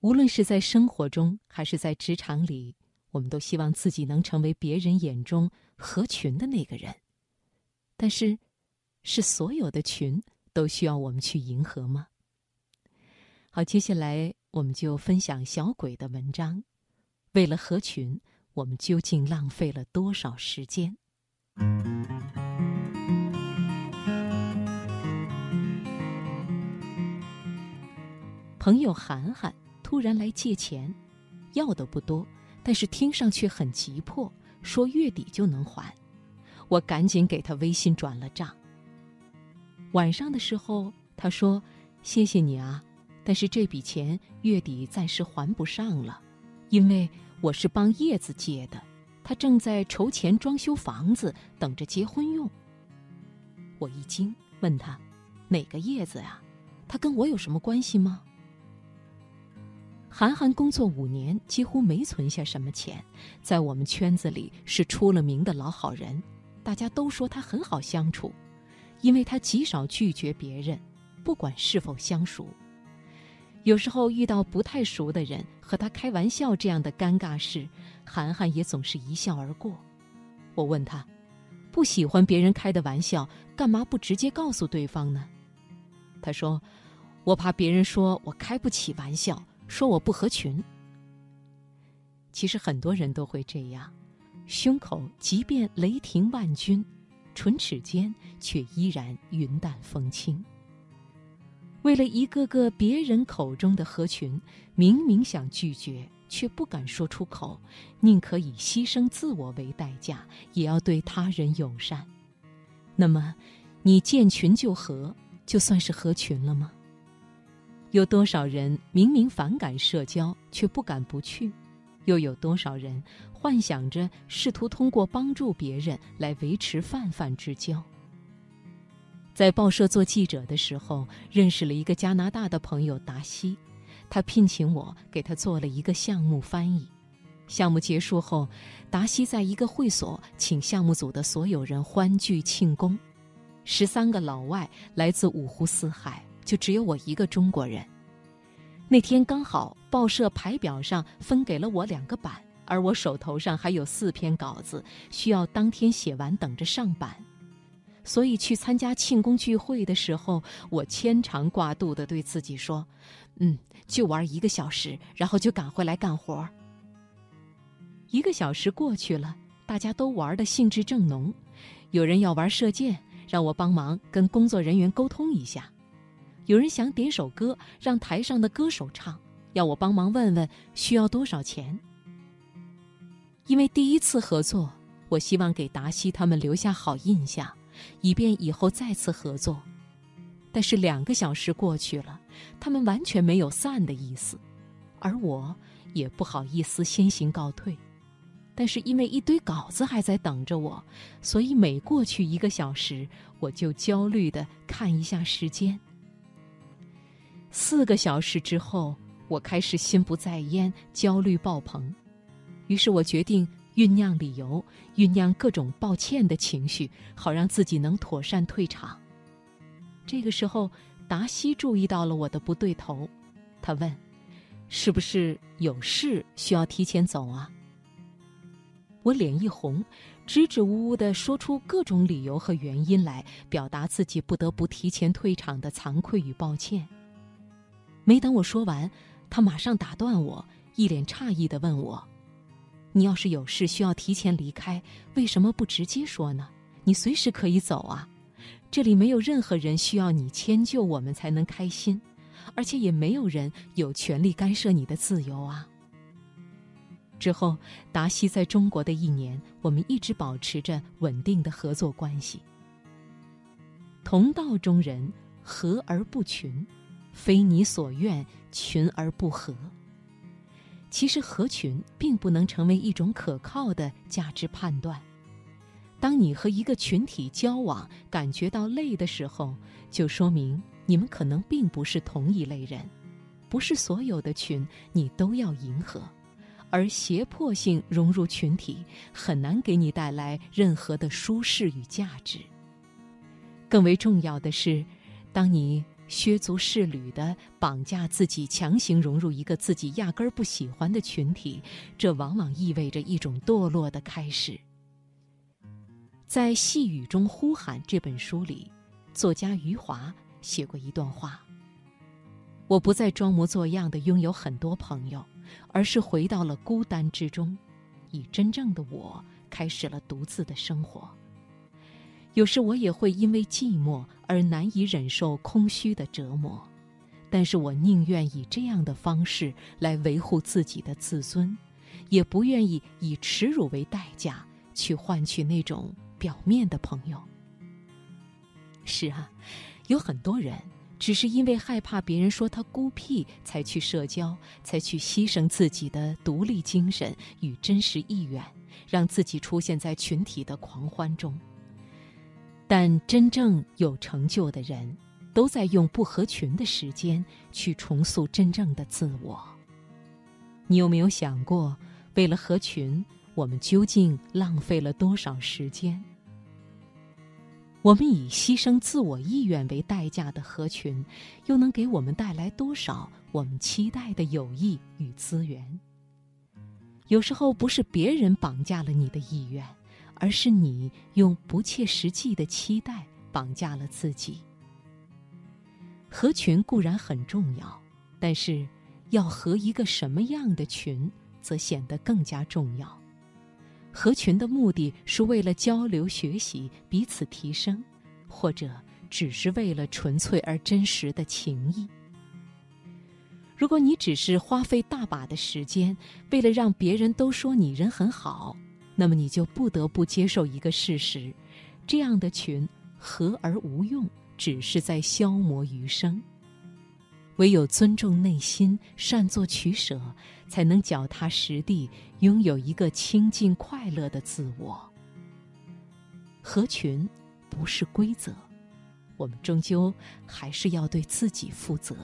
无论是在生活中还是在职场里，我们都希望自己能成为别人眼中合群的那个人。但是，是所有的群都需要我们去迎合吗？好，接下来我们就分享小鬼的文章。为了合群，我们究竟浪费了多少时间？朋友涵涵突然来借钱，要的不多，但是听上去很急迫，说月底就能还。我赶紧给他微信转了账。晚上的时候，他说：“谢谢你啊，但是这笔钱月底暂时还不上了，因为我是帮叶子借的，他正在筹钱装修房子，等着结婚用。”我一惊，问他：“哪个叶子呀？他跟我有什么关系吗？”韩寒工作五年，几乎没存下什么钱，在我们圈子里是出了名的老好人，大家都说他很好相处，因为他极少拒绝别人，不管是否相熟。有时候遇到不太熟的人和他开玩笑这样的尴尬事，韩寒也总是一笑而过。我问他，不喜欢别人开的玩笑，干嘛不直接告诉对方呢？他说，我怕别人说我开不起玩笑。说我不合群。其实很多人都会这样，胸口即便雷霆万钧，唇齿间却依然云淡风轻。为了一个个别人口中的合群，明明想拒绝，却不敢说出口，宁可以牺牲自我为代价，也要对他人友善。那么，你见群就合，就算是合群了吗？有多少人明明反感社交，却不敢不去？又有多少人幻想着试图通过帮助别人来维持泛泛之交？在报社做记者的时候，认识了一个加拿大的朋友达西，他聘请我给他做了一个项目翻译。项目结束后，达西在一个会所请项目组的所有人欢聚庆功，十三个老外来自五湖四海。就只有我一个中国人。那天刚好报社排表上分给了我两个版，而我手头上还有四篇稿子需要当天写完，等着上版。所以去参加庆功聚会的时候，我牵肠挂肚地对自己说：“嗯，就玩一个小时，然后就赶回来干活。”一个小时过去了，大家都玩的兴致正浓，有人要玩射箭，让我帮忙跟工作人员沟通一下。有人想点首歌，让台上的歌手唱，要我帮忙问问需要多少钱。因为第一次合作，我希望给达西他们留下好印象，以便以后再次合作。但是两个小时过去了，他们完全没有散的意思，而我也不好意思先行告退。但是因为一堆稿子还在等着我，所以每过去一个小时，我就焦虑地看一下时间。四个小时之后，我开始心不在焉、焦虑爆棚，于是我决定酝酿理由，酝酿各种抱歉的情绪，好让自己能妥善退场。这个时候，达西注意到了我的不对头，他问：“是不是有事需要提前走啊？”我脸一红，支支吾吾地说出各种理由和原因来，表达自己不得不提前退场的惭愧与抱歉。没等我说完，他马上打断我，一脸诧异地问我：“你要是有事需要提前离开，为什么不直接说呢？你随时可以走啊！这里没有任何人需要你迁就我们才能开心，而且也没有人有权利干涉你的自由啊！”之后，达西在中国的一年，我们一直保持着稳定的合作关系。同道中人，和而不群。非你所愿，群而不合。其实合群并不能成为一种可靠的价值判断。当你和一个群体交往感觉到累的时候，就说明你们可能并不是同一类人。不是所有的群你都要迎合，而胁迫性融入群体很难给你带来任何的舒适与价值。更为重要的是，当你。削足适履的绑架自己，强行融入一个自己压根儿不喜欢的群体，这往往意味着一种堕落的开始。在《细雨中呼喊》这本书里，作家余华写过一段话：“我不再装模作样的拥有很多朋友，而是回到了孤单之中，以真正的我开始了独自的生活。”有时我也会因为寂寞而难以忍受空虚的折磨，但是我宁愿以这样的方式来维护自己的自尊，也不愿意以耻辱为代价去换取那种表面的朋友。是啊，有很多人只是因为害怕别人说他孤僻，才去社交，才去牺牲自己的独立精神与真实意愿，让自己出现在群体的狂欢中。但真正有成就的人，都在用不合群的时间去重塑真正的自我。你有没有想过，为了合群，我们究竟浪费了多少时间？我们以牺牲自我意愿为代价的合群，又能给我们带来多少我们期待的友谊与资源？有时候，不是别人绑架了你的意愿。而是你用不切实际的期待绑架了自己。合群固然很重要，但是要合一个什么样的群，则显得更加重要。合群的目的是为了交流学习、彼此提升，或者只是为了纯粹而真实的情谊。如果你只是花费大把的时间，为了让别人都说你人很好。那么你就不得不接受一个事实：这样的群和而无用，只是在消磨余生。唯有尊重内心，善做取舍，才能脚踏实地，拥有一个清净快乐的自我。合群不是规则，我们终究还是要对自己负责。